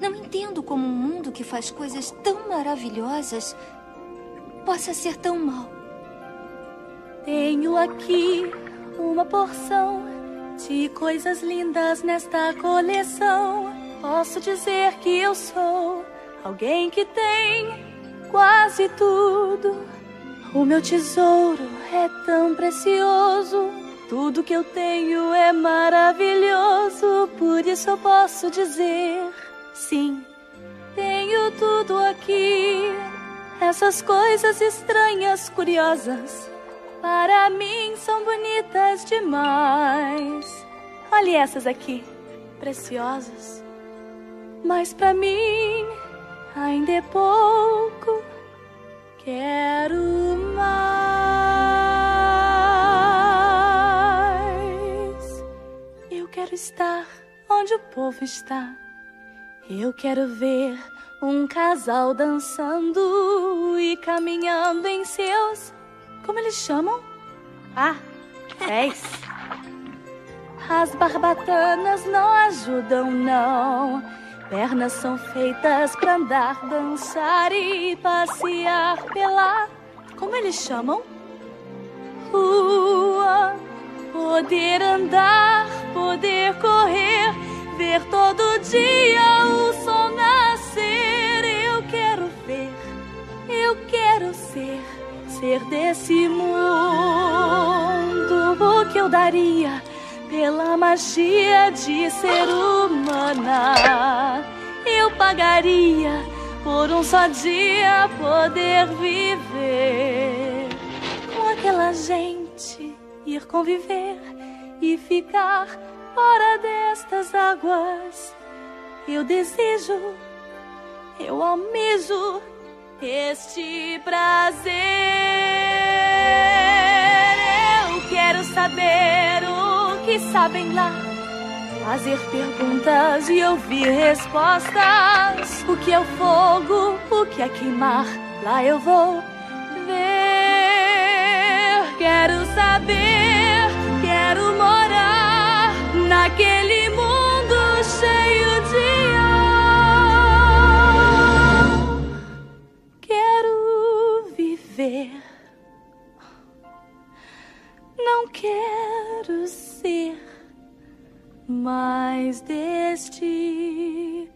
Não entendo como um mundo que faz coisas tão maravilhosas possa ser tão mau. Tenho aqui uma porção de coisas lindas nesta coleção. Posso dizer que eu sou alguém que tem quase tudo. O meu tesouro é tão precioso. Tudo que eu tenho é maravilhoso. Por isso eu posso dizer: sim, tenho tudo aqui. Essas coisas estranhas, curiosas para mim são bonitas demais. Olhe essas aqui, preciosas. Mas para mim ainda é pouco. Quero mais. Eu quero estar onde o povo está. Eu quero ver um casal dançando e caminhando em seus como eles chamam? Ah, pés. As barbatanas não ajudam, não. Pernas são feitas para andar, dançar e passear pela. Como eles chamam? Rua. Poder andar, poder correr, ver todo dia ser desse mundo, o que eu daria pela magia de ser humana? Eu pagaria por um só dia poder viver com aquela gente, ir conviver e ficar fora destas águas. Eu desejo, eu almejo este prazer. saber o que sabem lá. Fazer perguntas e ouvir respostas. O que é o fogo, o que é queimar. Lá eu vou ver. Quero saber, quero morar naquele mundo cheio de ar. Quero viver. quero ser mais deste